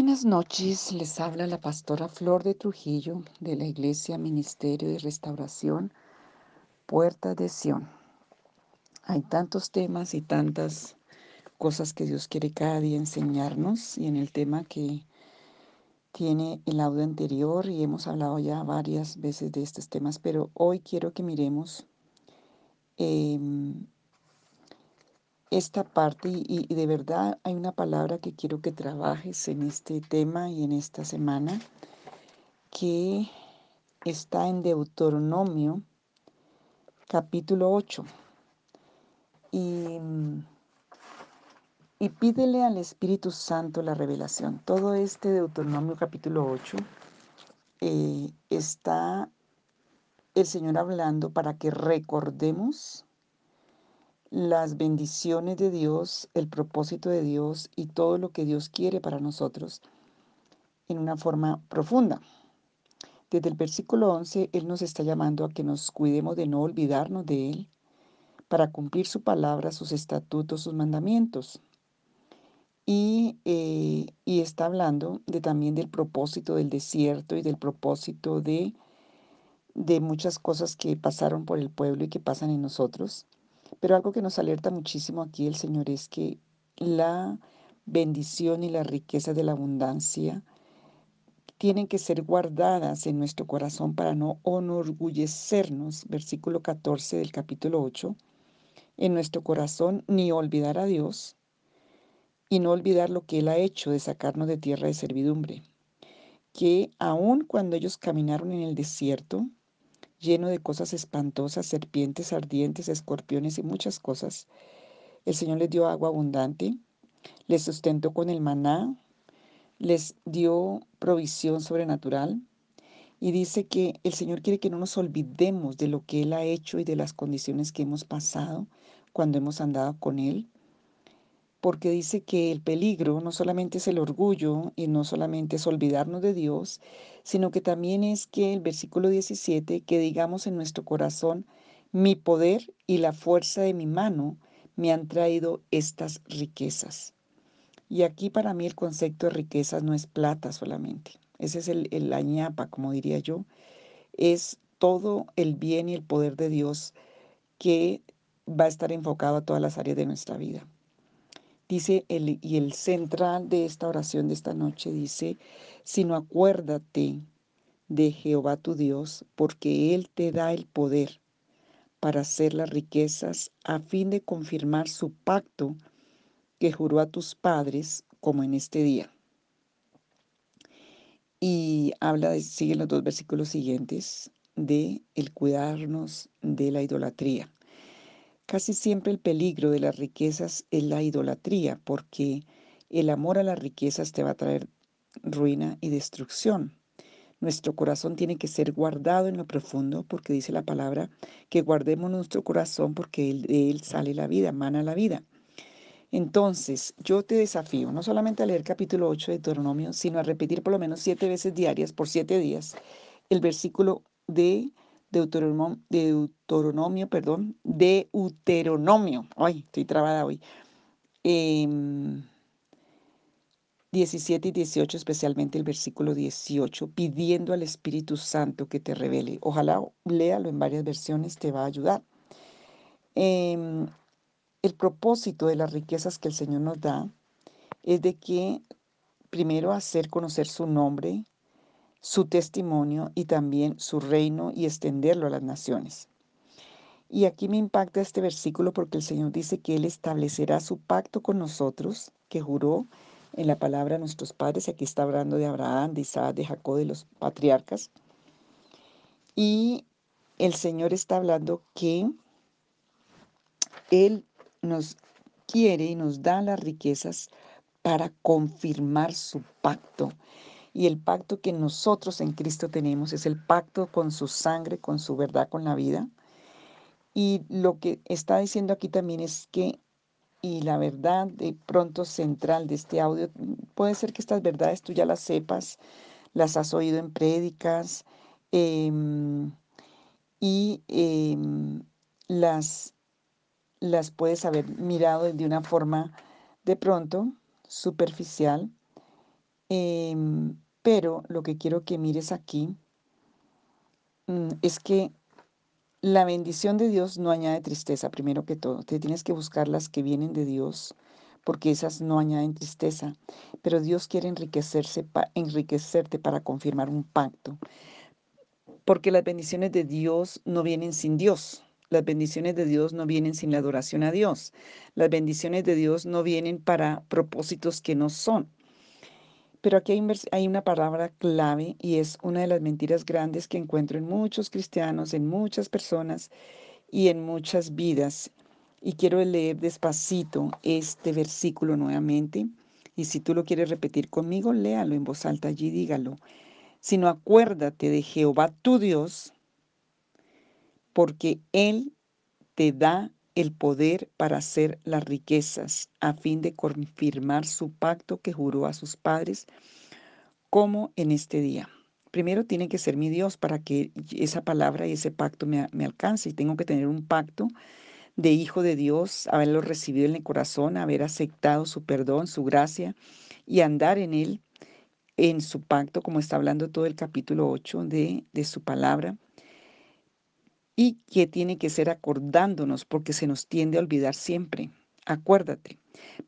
Buenas noches, les habla la pastora Flor de Trujillo de la Iglesia Ministerio de Restauración Puerta de Sión. Hay tantos temas y tantas cosas que Dios quiere cada día enseñarnos y en el tema que tiene el audio anterior y hemos hablado ya varias veces de estos temas, pero hoy quiero que miremos em, esta parte y, de verdad hay una palabra que quiero que trabajes en este tema y en esta semana que está en Deuteronomio capítulo 8 y, y pídele al Espíritu Santo la revelación. Todo este Deuteronomio capítulo 8 eh, está el Señor hablando para que recordemos las bendiciones de Dios, el propósito de Dios y todo lo que Dios quiere para nosotros en una forma profunda. Desde el versículo 11, Él nos está llamando a que nos cuidemos de no olvidarnos de Él para cumplir su palabra, sus estatutos, sus mandamientos. Y, eh, y está hablando de, también del propósito del desierto y del propósito de, de muchas cosas que pasaron por el pueblo y que pasan en nosotros pero algo que nos alerta muchísimo aquí el Señor es que la bendición y la riqueza de la abundancia tienen que ser guardadas en nuestro corazón para no enorgullecernos, versículo 14 del capítulo 8, en nuestro corazón ni olvidar a Dios y no olvidar lo que Él ha hecho de sacarnos de tierra de servidumbre, que aun cuando ellos caminaron en el desierto, lleno de cosas espantosas, serpientes ardientes, escorpiones y muchas cosas. El Señor les dio agua abundante, les sustentó con el maná, les dio provisión sobrenatural y dice que el Señor quiere que no nos olvidemos de lo que Él ha hecho y de las condiciones que hemos pasado cuando hemos andado con Él porque dice que el peligro no solamente es el orgullo y no solamente es olvidarnos de Dios, sino que también es que el versículo 17, que digamos en nuestro corazón, mi poder y la fuerza de mi mano me han traído estas riquezas. Y aquí para mí el concepto de riquezas no es plata solamente, ese es el, el como diría yo, es todo el bien y el poder de Dios que va a estar enfocado a todas las áreas de nuestra vida. Dice, el, y el central de esta oración de esta noche dice, sino acuérdate de Jehová tu Dios, porque Él te da el poder para hacer las riquezas a fin de confirmar su pacto que juró a tus padres como en este día. Y habla, siguen los dos versículos siguientes, de el cuidarnos de la idolatría. Casi siempre el peligro de las riquezas es la idolatría, porque el amor a las riquezas te va a traer ruina y destrucción. Nuestro corazón tiene que ser guardado en lo profundo, porque dice la palabra que guardemos nuestro corazón porque de él sale la vida, mana la vida. Entonces, yo te desafío no solamente a leer capítulo 8 de Deuteronomio, sino a repetir por lo menos siete veces diarias por siete días el versículo de Deuteronomio, Deuteronomio, perdón, Deuteronomio, ay, estoy trabada hoy, 17 em, y 18, especialmente el versículo 18, pidiendo al Espíritu Santo que te revele. Ojalá léalo en varias versiones, te va a ayudar. Em, el propósito de las riquezas que el Señor nos da es de que primero hacer conocer su nombre, su testimonio y también su reino y extenderlo a las naciones. Y aquí me impacta este versículo porque el Señor dice que Él establecerá su pacto con nosotros, que juró en la palabra a nuestros padres. Aquí está hablando de Abraham, de Isaac, de Jacob, de los patriarcas. Y el Señor está hablando que Él nos quiere y nos da las riquezas para confirmar su pacto y el pacto que nosotros en Cristo tenemos es el pacto con su sangre, con su verdad, con la vida. Y lo que está diciendo aquí también es que, y la verdad de pronto central de este audio, puede ser que estas verdades tú ya las sepas, las has oído en prédicas em, y em, las, las puedes haber mirado de una forma de pronto superficial Em, pero lo que quiero que mires aquí mm, es que la bendición de Dios no añade tristeza, primero que todo. Te tienes que buscar las que vienen de Dios, porque esas no añaden tristeza. Pero Dios quiere enriquecerse enriquecerte para confirmar un pacto. Porque las bendiciones de Dios no vienen sin Dios. Las bendiciones de Dios no vienen sin la adoración a Dios. Las bendiciones de Dios no vienen para propósitos que no son. Pero aquí hay, una palabra clave y es una de las mentiras grandes que encuentro en muchos cristianos, en muchas personas y en muchas vidas. Y quiero leer despacito este versículo nuevamente. Y si tú lo quieres repetir conmigo, léalo en voz alta allí, dígalo. Sino acuérdate de Jehová tu Dios, porque Él te da el poder para hacer las riquezas, a fin de confirmar su pacto que juró a sus padres, como en este día. Primero tiene que ser mi Dios para que esa palabra y ese pacto me, me alcance. Y tengo que tener un pacto de hijo de Dios, haberlo recibido en el corazón, haber aceptado su perdón, su gracia y andar en él, en su pacto, como está hablando todo el capítulo 8 de, de su palabra y que tiene que ser acordándonos porque se nos tiende a olvidar siempre. Acuérdate.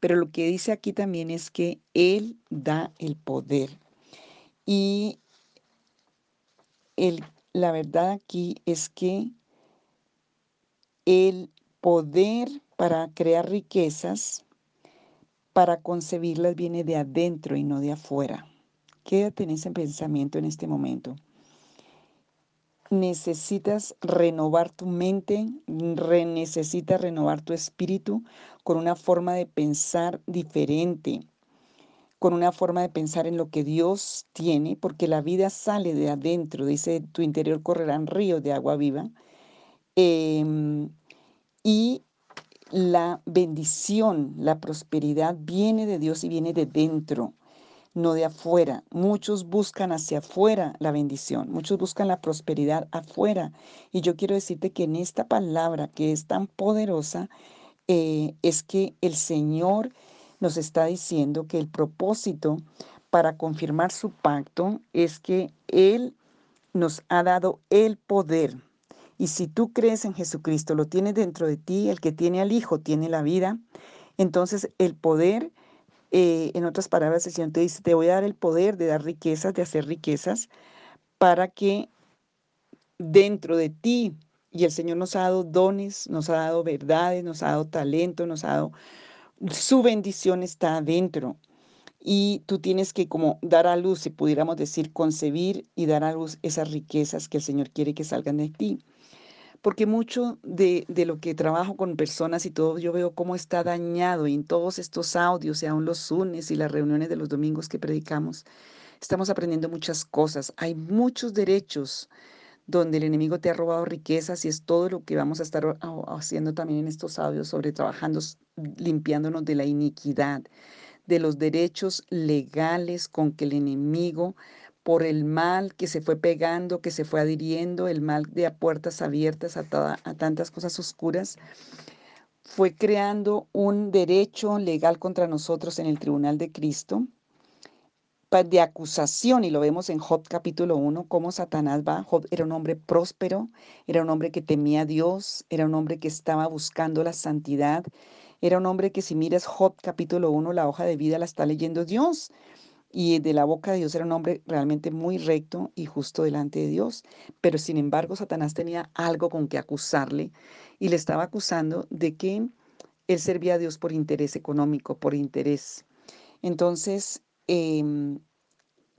Pero lo que dice aquí también es que Él da el poder. Y el, la verdad aquí es que el poder para crear riquezas, para concebirlas, viene de adentro y no de afuera. Quédate en ese pensamiento en este momento necesitas renovar tu mente, necesitas renovar tu espíritu con una forma de pensar diferente, con una forma de pensar en lo que Dios tiene, porque la vida sale de adentro, dice, tu interior correrán ríos de agua viva. Em, y la bendición, la prosperidad viene de Dios y viene de dentro no de afuera. Muchos buscan hacia afuera la bendición, muchos buscan la prosperidad afuera. Y yo quiero decirte que en esta palabra que es tan poderosa, eh, es que el Señor nos está diciendo que el propósito para confirmar su pacto es que Él nos ha dado el poder. Y si tú crees en Jesucristo, lo tienes dentro de ti, el que tiene al Hijo tiene la vida, entonces el poder eh, en otras palabras, el Señor te dice, te voy a dar el poder de dar riquezas, de hacer riquezas, para que dentro de ti, y el Señor nos ha dado dones, nos ha dado verdades, nos ha dado talento, nos ha dado, su bendición está adentro. Y tú tienes que como dar a luz, si pudiéramos decir, concebir y dar a luz esas riquezas que el Señor quiere que salgan de ti porque mucho de, lo que trabajo con personas y todo, yo veo cómo está dañado y en todos estos audios y aún los unes y las reuniones de los domingos que predicamos, estamos aprendiendo muchas cosas. Hay muchos derechos donde el enemigo te ha robado riquezas y es todo lo que vamos a estar haciendo también en estos audios sobre trabajando, limpiándonos de la iniquidad, de los derechos legales con que el enemigo por el mal que se fue pegando, que se fue adhiriendo, el mal de a puertas abiertas a, a tantas cosas oscuras, fue creando un derecho legal contra nosotros en el tribunal de Cristo de acusación, y lo vemos en Job capítulo 1, cómo Satanás va. Job era un hombre próspero, era un hombre que temía a Dios, era un hombre que estaba buscando la santidad, era un hombre que si miras Job capítulo 1, la hoja de vida la está leyendo Dios y de la boca de Dios era un hombre realmente muy recto y justo delante de Dios, pero sin embargo Satanás tenía algo con que acusarle y le estaba acusando de que él servía a Dios por interés económico, por interés. Entonces, em,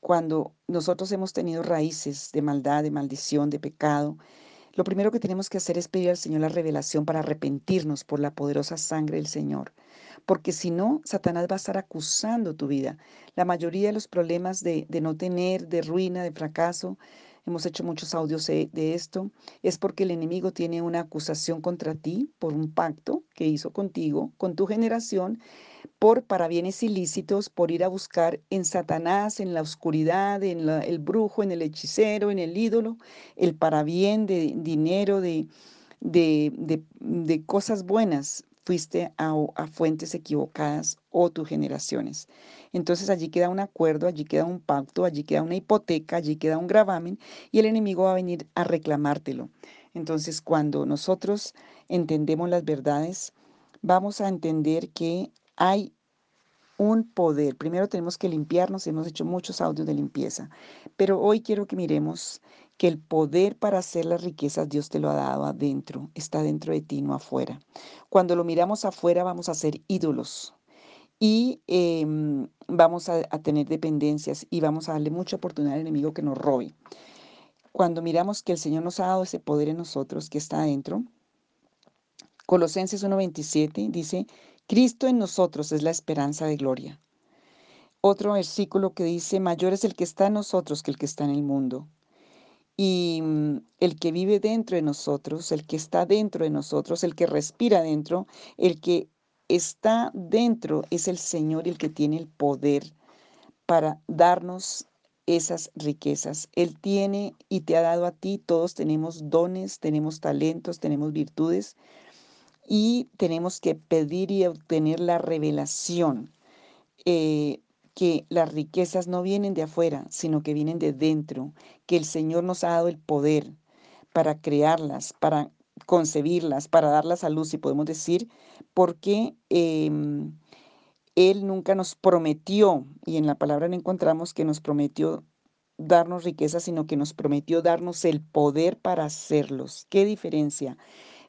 cuando nosotros hemos tenido raíces de maldad, de maldición, de pecado, lo primero que tenemos que hacer es pedir al Señor la revelación para arrepentirnos por la poderosa sangre del Señor porque si no, Satanás va a estar acusando tu vida. La mayoría de los problemas de, no tener, de ruina, de fracaso, hemos hecho muchos audios de, esto, es porque el enemigo tiene una acusación contra ti por un pacto que hizo contigo, con tu generación, por parabienes ilícitos, por ir a buscar en Satanás, en la oscuridad, en el brujo, en el hechicero, en el ídolo, el parabien de dinero, de, de, de, de cosas buenas, fuiste a, a, fuentes equivocadas o tus generaciones. Entonces allí queda un acuerdo, allí queda un pacto, allí queda una hipoteca, allí queda un gravamen y el enemigo va a venir a reclamártelo. Entonces cuando nosotros entendemos las verdades, vamos a entender que hay un poder. Primero tenemos que limpiarnos, hemos hecho muchos audios de limpieza, pero hoy quiero que miremos que el poder para hacer las riquezas Dios te lo ha dado adentro, está dentro de ti, no afuera. Cuando lo miramos afuera vamos a ser ídolos y em, vamos a, a tener dependencias y vamos a darle mucha oportunidad al enemigo que nos robe. Cuando miramos que el Señor nos ha dado ese poder en nosotros que está adentro, Colosenses 1.27 dice, Cristo en nosotros es la esperanza de gloria. Otro versículo que dice, mayor es el que está en nosotros que el que está en el mundo. Y mm, el que vive dentro de nosotros, el que está dentro de nosotros, el que respira dentro, el que está dentro es el Señor el que tiene el poder para darnos esas riquezas. Él tiene y te ha dado a ti, todos tenemos dones, tenemos talentos, tenemos virtudes y tenemos que pedir y obtener la revelación, eh, que las riquezas no vienen de afuera, sino que vienen de dentro, que el Señor nos ha dado el poder para crearlas, para concebirlas, para darlas a luz, si podemos decir, porque em, Él nunca nos prometió, y en la palabra no encontramos que nos prometió darnos riquezas, sino que nos prometió darnos el poder para hacerlos. ¿Qué diferencia?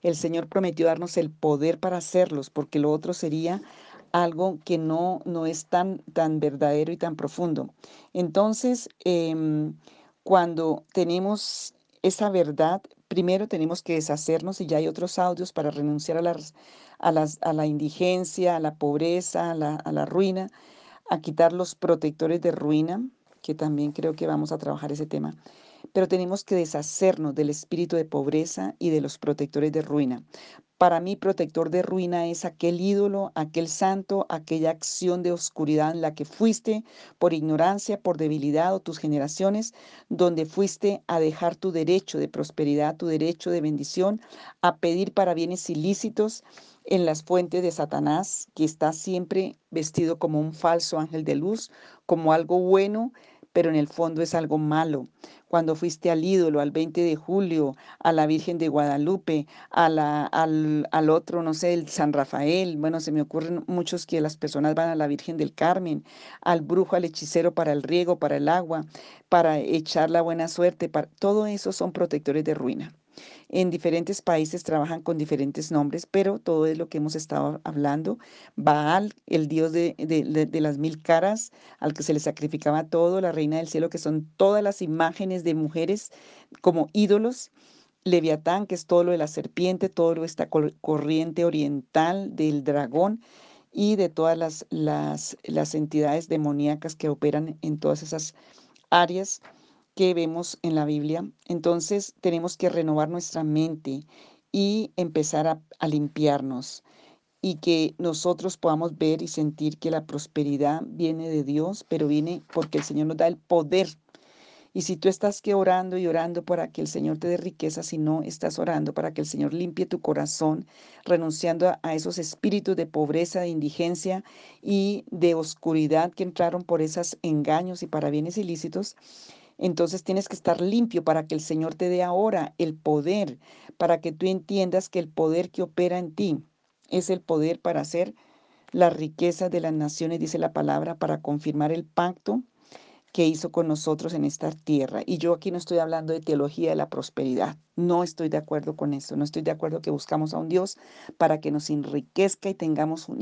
El Señor prometió darnos el poder para hacerlos, porque lo otro sería algo que no, no es tan, tan verdadero y tan profundo. Entonces, em, cuando tenemos esa verdad, primero tenemos que deshacernos, y ya hay otros audios para renunciar a, las, a, las, a la indigencia, a la pobreza, a la, a la ruina, a quitar los protectores de ruina, que también creo que vamos a trabajar ese tema pero tenemos que deshacernos del espíritu de pobreza y de los protectores de ruina. Para mí, protector de ruina es aquel ídolo, aquel santo, aquella acción de oscuridad en la que fuiste por ignorancia, por debilidad o tus generaciones, donde fuiste a dejar tu derecho de prosperidad, tu derecho de bendición, a pedir para bienes ilícitos en las fuentes de Satanás, que está siempre vestido como un falso ángel de luz, como algo bueno, pero en el fondo es algo malo cuando fuiste al ídolo, al 20 de julio, a la Virgen de Guadalupe, al, al, otro, no sé, el San Rafael. Bueno, se me ocurren muchos que las personas van a la Virgen del Carmen, al brujo, al hechicero para el riego, para el agua, para echar la buena suerte. Para, todo eso son protectores de ruina. En diferentes países trabajan con diferentes nombres, pero todo es lo que hemos estado hablando. Baal, el dios de, de, las mil caras, al que se le sacrificaba todo, la reina del cielo, que son todas las imágenes de mujeres como ídolos. Leviatán, que es todo lo de la serpiente, todo lo de esta corriente oriental del dragón y de todas las, las, las entidades demoníacas que operan en todas esas áreas que vemos en la Biblia. Entonces tenemos que renovar nuestra mente y empezar a, limpiarnos y que nosotros podamos ver y sentir que la prosperidad viene de Dios, pero viene porque el Señor nos da el poder. Y si tú estás que orando y orando para que el Señor te dé riqueza, si no estás orando para que el Señor limpie tu corazón, renunciando a, a esos espíritus de pobreza, de indigencia y de oscuridad que entraron por esos engaños y para bienes ilícitos, entonces tienes que estar limpio para que el Señor te dé ahora el poder, para que tú entiendas que el poder que opera en ti es el poder para hacer las riquezas de las naciones, dice la palabra, para confirmar el pacto que hizo con nosotros en esta tierra. Y yo aquí no estoy hablando de teología de la prosperidad. No estoy de acuerdo con eso. No estoy de acuerdo que buscamos a un Dios para que nos enriquezca y tengamos un,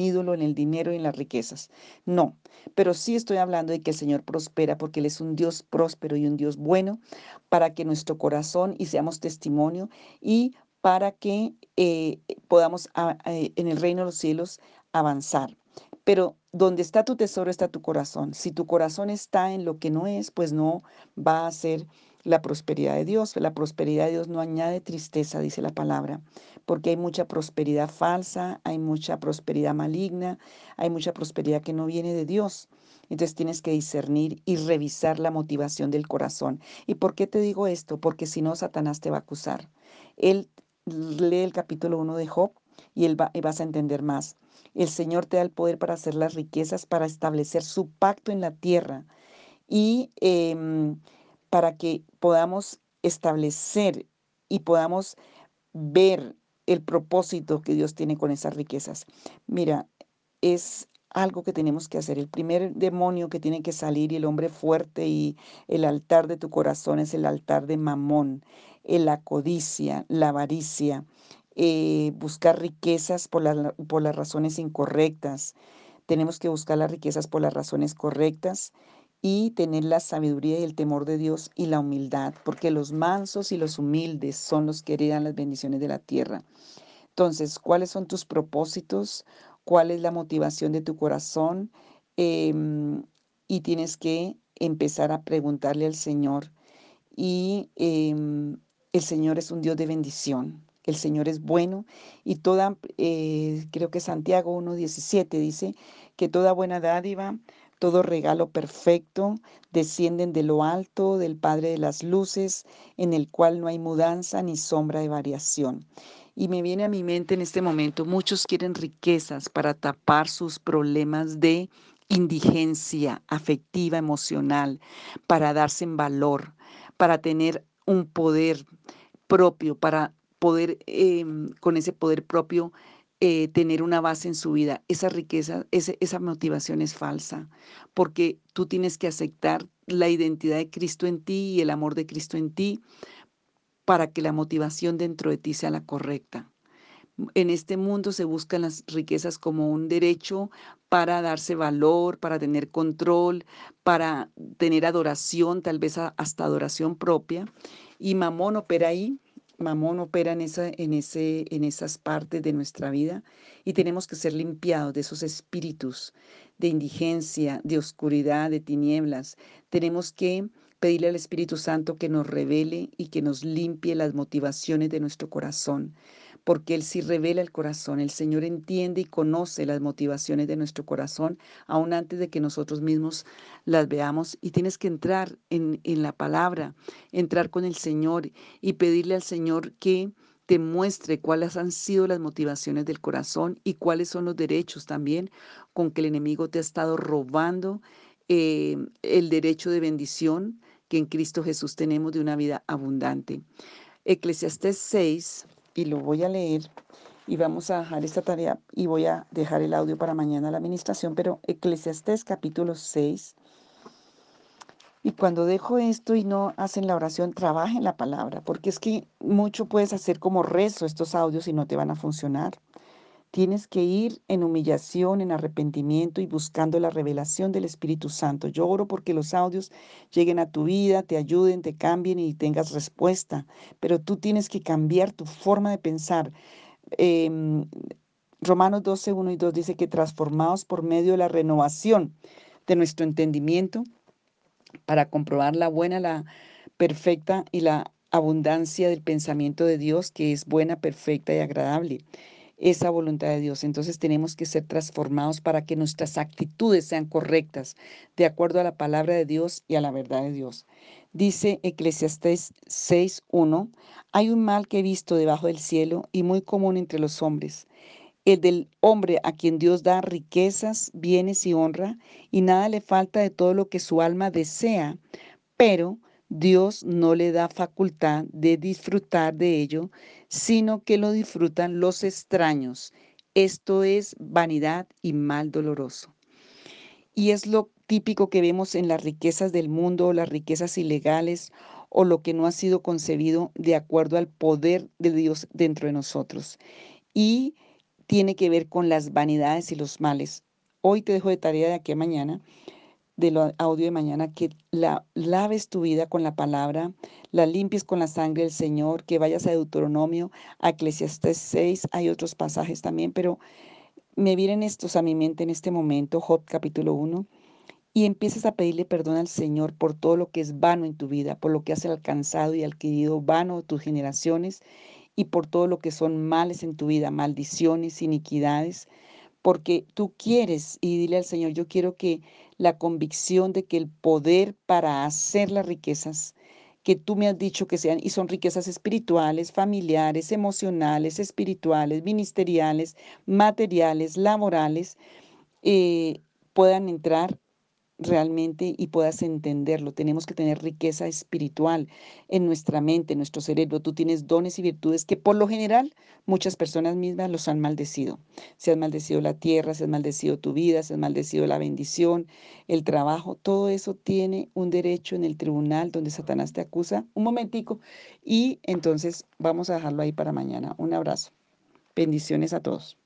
ídolo en el dinero y en las riquezas. No, pero sí estoy hablando de que el Señor prospera porque Él es un Dios próspero y un Dios bueno para que nuestro corazón y seamos testimonio y para que eh, podamos eh, en el reino de los cielos avanzar. Pero donde está tu tesoro está tu corazón. Si tu corazón está en lo que no es, pues no va a ser la prosperidad de Dios. La prosperidad de Dios no añade tristeza, dice la palabra, porque hay mucha prosperidad falsa, hay mucha prosperidad maligna, hay mucha prosperidad que no viene de Dios. Entonces tienes que discernir y revisar la motivación del corazón. ¿Y por qué te digo esto? Porque si no, Satanás te va a acusar. Él lee el capítulo 1 de Job y, él y vas a entender más. El Señor te da el poder para hacer las riquezas, para establecer su pacto en la tierra y em, para que podamos establecer y podamos ver el propósito que Dios tiene con esas riquezas. Mira, es algo que tenemos que hacer. El primer demonio que tiene que salir y el hombre fuerte y el altar de tu corazón es el altar de Mamón, la codicia, la avaricia, eh, buscar riquezas por, por las razones incorrectas. Tenemos que buscar las riquezas por las razones correctas y tener la sabiduría y el temor de Dios y la humildad, porque los mansos y los humildes son los que heredan las bendiciones de la tierra. Entonces, ¿cuáles son tus propósitos? ¿Cuál es la motivación de tu corazón? Em, y tienes que empezar a preguntarle al Señor. Y em, el Señor es un Dios de bendición. El Señor es bueno y toda, eh, creo que Santiago 1.17 dice que toda buena dádiva, todo regalo perfecto descienden de lo alto del Padre de las Luces, en el cual no hay mudanza ni sombra de variación. Y me viene a mi mente en este momento, muchos quieren riquezas para tapar sus problemas de indigencia afectiva, emocional, para darse en valor, para tener un poder propio, para poder, em, con ese poder propio, eh, tener una base en su vida. Esa riqueza, esa motivación es falsa, porque tú tienes que aceptar la identidad de Cristo en ti y el amor de Cristo en ti para que la motivación dentro de ti sea la correcta. En este mundo se buscan las riquezas como un derecho para darse valor, para tener control, para tener adoración, tal vez hasta adoración propia. Y Mamón opera ahí Mamón opera en, esa, en, ese, en esas partes de nuestra vida y tenemos que ser limpiados de esos espíritus de indigencia, de oscuridad, de tinieblas. Tenemos que pedirle al Espíritu Santo que nos revele y que nos limpie las motivaciones de nuestro corazón porque Él sí revela el corazón. El Señor entiende y conoce las motivaciones de nuestro corazón, aún antes de que nosotros mismos las veamos. Y tienes que entrar en, en la palabra, entrar con el Señor y pedirle al Señor que te muestre cuáles han sido las motivaciones del corazón y cuáles son los derechos también con que el enemigo te ha estado robando eh, el derecho de bendición que en Cristo Jesús tenemos de una vida abundante. Eclesiastés 6, y lo voy a leer y vamos a dejar esta tarea y voy a dejar el audio para mañana la administración, pero Eclesiastés capítulo 6. Y cuando dejo esto y no hacen la oración, trabajen la palabra, porque es que mucho puedes hacer como rezo estos audios y no te van a funcionar. Tienes que ir en humillación, en arrepentimiento y buscando la revelación del Espíritu Santo. Yo oro porque los audios lleguen a tu vida, te ayuden, te cambien y tengas respuesta. Pero tú tienes que cambiar tu forma de pensar. Em, Romanos 12, 1 y 2 dice que transformados por medio de la renovación de nuestro entendimiento para comprobar la buena, la perfecta y la abundancia del pensamiento de Dios que es buena, perfecta y agradable esa voluntad de Dios. Entonces tenemos que ser transformados para que nuestras actitudes sean correctas, de acuerdo a la palabra de Dios y a la verdad de Dios. Dice Eclesiastés 6.1, hay un mal que he visto debajo del cielo y muy común entre los hombres, el del hombre a quien Dios da riquezas, bienes y honra, y nada le falta de todo lo que su alma desea, pero Dios no le da facultad de disfrutar de ello, sino que lo disfrutan los extraños. Esto es vanidad y mal doloroso. Y es lo típico que vemos en las riquezas del mundo, las riquezas ilegales o lo que no ha sido concebido de acuerdo al poder de Dios dentro de nosotros. Y tiene que ver con las vanidades y los males. Hoy te dejo de tarea de aquí a mañana del audio de mañana, que la, laves tu vida con la palabra, la limpies con la sangre del Señor, que vayas a Deuteronomio, a Eclesiastes 6, hay otros pasajes también, pero me vienen estos a mi mente en este momento, Job capítulo 1, y empieces a pedirle perdón al Señor por todo lo que es vano en tu vida, por lo que has alcanzado y adquirido vano tus generaciones y por todo lo que son males en tu vida, maldiciones, iniquidades, porque tú quieres y dile al Señor, yo quiero que la convicción de que el poder para hacer las riquezas que tú me has dicho que sean, y son riquezas espirituales, familiares, emocionales, espirituales, ministeriales, materiales, laborales, eh, puedan entrar realmente y puedas entenderlo. Tenemos que tener riqueza espiritual en nuestra mente, en nuestro cerebro. Tú tienes dones y virtudes que por lo general muchas personas mismas los han maldecido. Se has maldecido la tierra, se has maldecido tu vida, se has maldecido la bendición, el trabajo. Todo eso tiene un derecho en el tribunal donde Satanás te acusa. Un momentico. Y entonces vamos a dejarlo ahí para mañana. Un abrazo. Bendiciones a todos.